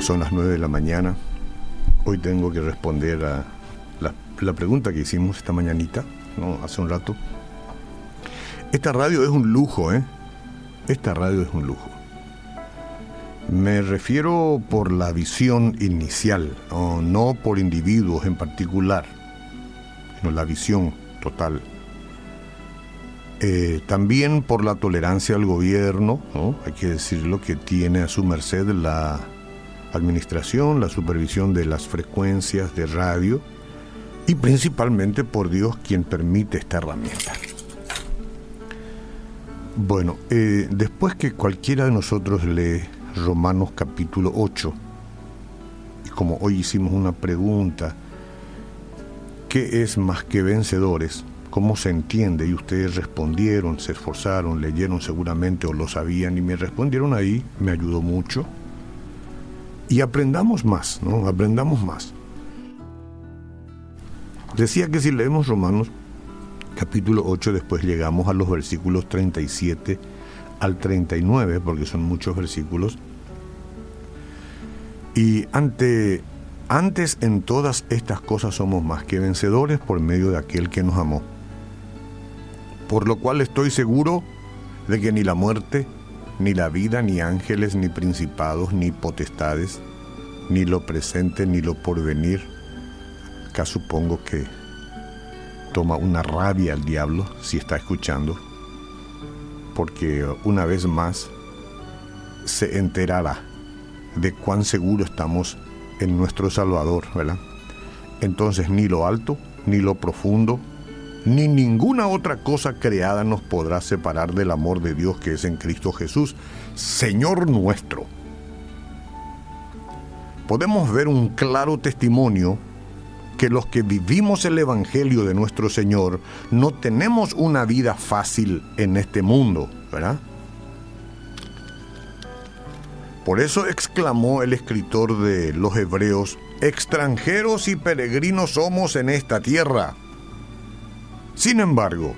Son las 9 de la mañana. Hoy tengo que responder a la, pregunta que hicimos esta mañanita, ¿no? hace un rato. Esta radio es un lujo, ¿eh? Esta radio es un lujo. Me refiero por la visión inicial, no, por individuos en particular, sino la visión total. Eh, también por la tolerancia al gobierno, hay que decirlo, que tiene a su merced la administración, la supervisión de las frecuencias de radio y principalmente por Dios quien permite esta herramienta. Bueno, eh, después que cualquiera de nosotros lee Romanos capítulo 8, y como hoy hicimos una pregunta, ¿qué es más que vencedores? ¿Cómo se entiende? Y ustedes respondieron, se esforzaron, leyeron seguramente o lo sabían y me respondieron ahí, me ayudó mucho y aprendamos más, ¿no? Aprendamos más. Decía que si leemos Romanos capítulo 8, después llegamos a los versículos 37 al 39, porque son muchos versículos. Y ante, antes en todas estas cosas somos más que vencedores por medio de aquel que nos amó. Por lo cual estoy seguro de que ni la muerte, ni la vida, ni ángeles, ni principados, ni potestades, ni lo presente, ni lo porvenir. Acá supongo que toma una rabia al diablo si está escuchando, porque una vez más se enterará de cuán seguro estamos en nuestro Salvador, ¿verdad? Entonces ni lo alto, ni lo profundo, ni ninguna otra cosa creada nos podrá separar del amor de Dios que es en Cristo Jesús, Señor nuestro. Podemos ver un claro testimonio que los que vivimos el Evangelio de nuestro Señor no tenemos una vida fácil en este mundo, ¿verdad? Por eso exclamó el escritor de los Hebreos, extranjeros y peregrinos somos en esta tierra. Sin embargo,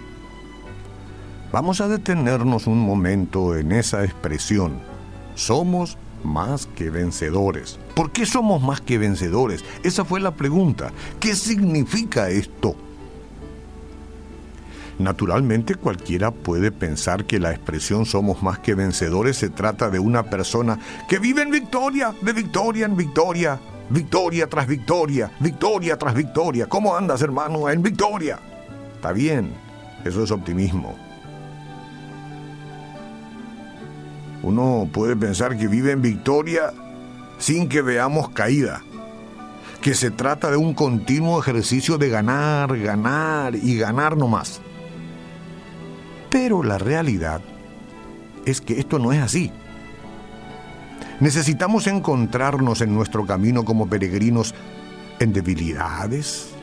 vamos a detenernos un momento en esa expresión. Somos más que vencedores. ¿Por qué somos más que vencedores? Esa fue la pregunta. ¿Qué significa esto? Naturalmente cualquiera puede pensar que la expresión somos más que vencedores se trata de una persona que vive en victoria, de victoria en victoria, victoria tras victoria, victoria tras victoria. ¿Cómo andas hermano? En victoria. Está bien, eso es optimismo. Uno puede pensar que vive en victoria sin que veamos caída, que se trata de un continuo ejercicio de ganar, ganar y ganar nomás. Pero la realidad es que esto no es así. Necesitamos encontrarnos en nuestro camino como peregrinos en debilidades,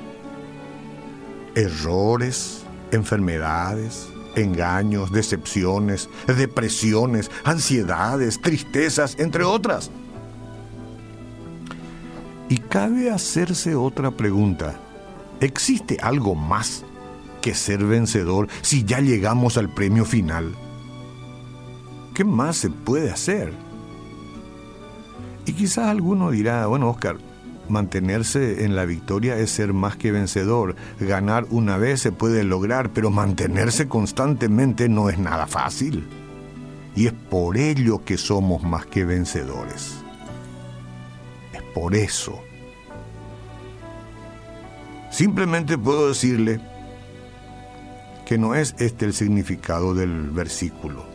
errores, enfermedades, engaños, decepciones, depresiones, ansiedades, tristezas, entre otras. Y cabe hacerse otra pregunta. ¿Existe algo más que ser vencedor si ya llegamos al premio final? ¿Qué más se puede hacer? Y quizás alguno dirá, bueno, Oscar, mantenerse en la victoria es ser más que vencedor. Ganar una vez se puede lograr, pero mantenerse constantemente no es nada fácil. Y es por ello que somos más que vencedores. Es por eso. Simplemente puedo decirle que no es este el significado del versículo.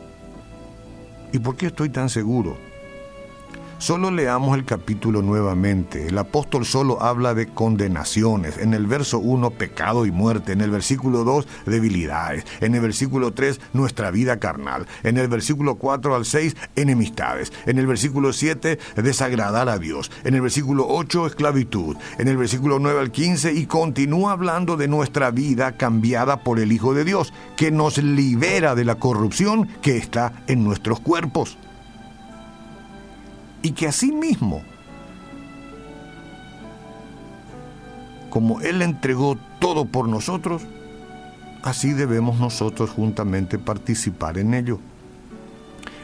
¿Y por qué estoy tan seguro? Solo leamos el capítulo nuevamente. El apóstol solo habla de condenaciones. En el verso 1, pecado y muerte. En el versículo 2, debilidades. En el versículo 3, nuestra vida carnal. En el versículo 4 al 6, enemistades. En el versículo 7, desagradar a Dios. En el versículo 8, esclavitud. En el versículo 9 al 15, y continúa hablando de nuestra vida cambiada por el Hijo de Dios, que nos libera de la corrupción que está en nuestros cuerpos y que mismo, como Él entregó todo por nosotros, así debemos nosotros juntamente participar en ello.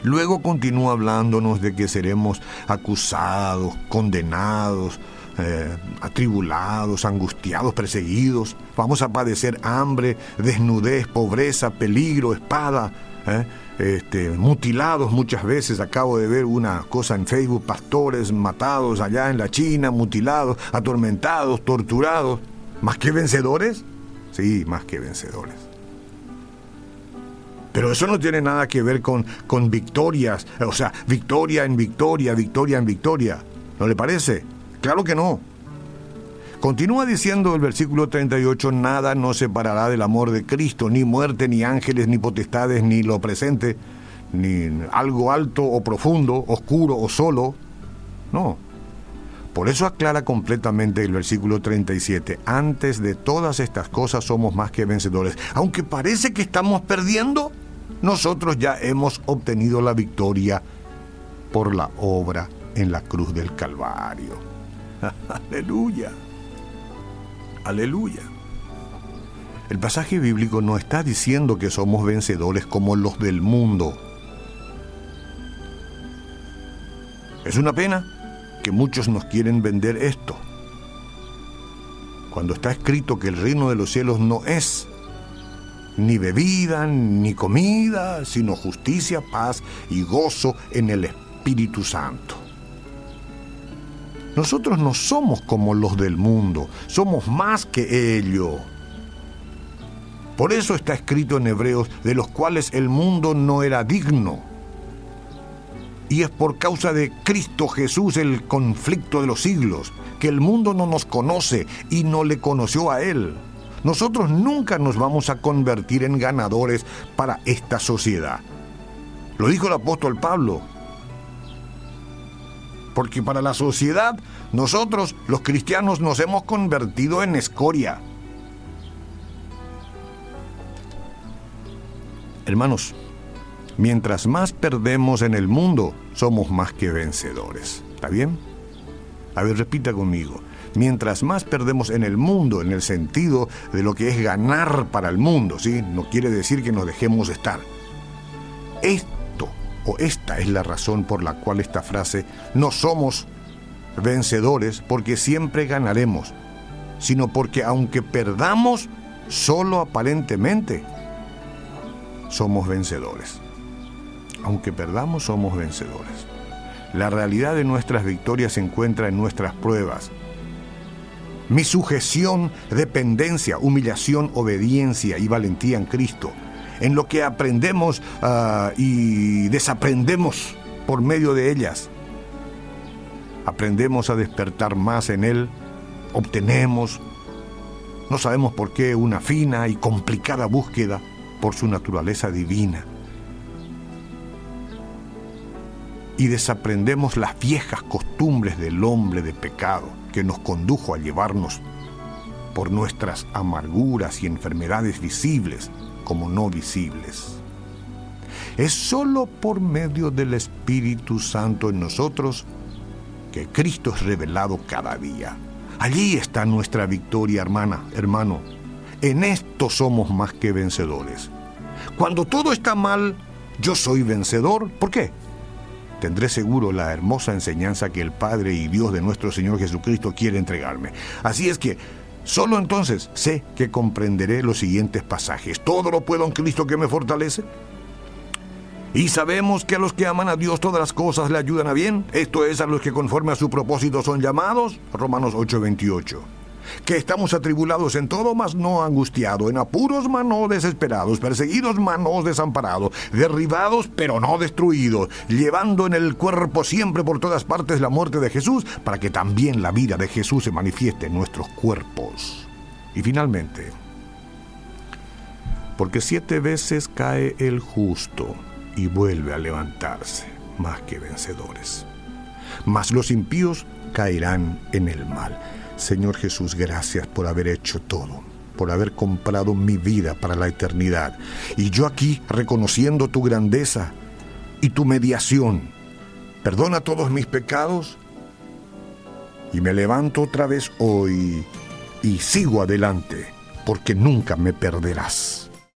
Luego continúa hablándonos de que seremos acusados, condenados, eh, atribulados, angustiados, perseguidos. Vamos a padecer hambre, desnudez, pobreza, peligro, espada. ¿Eh? Este, mutilados muchas veces. Acabo de ver una cosa en Facebook, pastores matados allá en la China, mutilados, atormentados, torturados. ¿Más que vencedores? Sí, más que vencedores. Pero eso no tiene nada que ver con, con victorias, o sea, victoria en victoria, victoria en victoria. ¿No le parece? Claro que no. Continúa diciendo el versículo 38, nada nos separará del amor de Cristo, ni muerte, ni ángeles, ni potestades, ni lo presente, ni algo alto o profundo, oscuro o solo. No. Por eso aclara completamente el versículo 37, antes de todas estas cosas somos más que vencedores. Aunque parece que estamos perdiendo, nosotros ya hemos obtenido la victoria por la obra en la cruz del Calvario. Aleluya. Aleluya. El pasaje bíblico no está diciendo que somos vencedores como los del mundo. Es una pena que muchos nos quieren vender esto. Cuando está escrito que el reino de los cielos no es ni bebida, ni comida, sino justicia, paz y gozo en el Espíritu Santo. Nosotros no somos como los del mundo, somos más que ellos. Por eso está escrito en Hebreos, de los cuales el mundo no era digno. Y es por causa de Cristo Jesús el conflicto de los siglos, que el mundo no nos conoce y no le conoció a Él. Nosotros nunca nos vamos a convertir en ganadores para esta sociedad. Lo dijo el apóstol Pablo, porque para la sociedad nosotros los cristianos nos hemos convertido en escoria. Hermanos, mientras más perdemos en el mundo, somos más que vencedores. ¿Está bien? A ver, repita conmigo. Mientras más perdemos en el mundo, en el sentido de lo que es ganar para el mundo, ¿sí? No quiere decir que nos dejemos estar. O esta es la razón por la cual esta frase, no somos vencedores porque siempre ganaremos, sino porque aunque perdamos, solo aparentemente somos vencedores. Aunque perdamos, somos vencedores. La realidad de nuestras victorias se encuentra en nuestras pruebas. Mi sujeción, dependencia, humillación, obediencia y valentía en Cristo en lo que aprendemos ah, y desaprendemos por medio de ellas. Aprendemos a despertar más en Él, obtenemos, no sabemos por qué, una fina y complicada búsqueda por su naturaleza divina. Y desaprendemos las viejas costumbres del hombre de pecado que nos condujo a llevarnos por nuestras amarguras y enfermedades visibles como no visibles. Es sólo por medio del Espíritu Santo en nosotros que Cristo es revelado cada día. Allí está nuestra victoria, hermana, hermano. En esto somos más que vencedores. Cuando todo está mal, yo soy vencedor. ¿Por qué? Tendré seguro la hermosa enseñanza que el Padre y Dios de nuestro Señor Jesucristo quiere entregarme. Así es que Solo entonces sé que comprenderé los siguientes pasajes. Todo lo puedo en Cristo que me fortalece. Y sabemos que a los que aman a Dios todas las cosas le ayudan a bien. Esto es a los que conforme a su propósito son llamados. Romanos 8:28 que estamos atribulados en todo, mas no angustiados, en apuros, mas no desesperados, perseguidos, mas no desamparados, derribados, pero no destruidos, llevando en el cuerpo siempre por todas partes la muerte de Jesús, para que también la vida de Jesús se manifieste en nuestros cuerpos. Y finalmente, porque siete veces cae el justo y vuelve a levantarse, más que vencedores. Mas los impíos caerán en el mal. Señor Jesús, gracias por haber hecho todo, por haber comprado mi vida para la eternidad. Y yo aquí reconociendo tu grandeza y tu mediación, perdona todos mis pecados y me levanto otra vez hoy y sigo adelante porque nunca me perderás.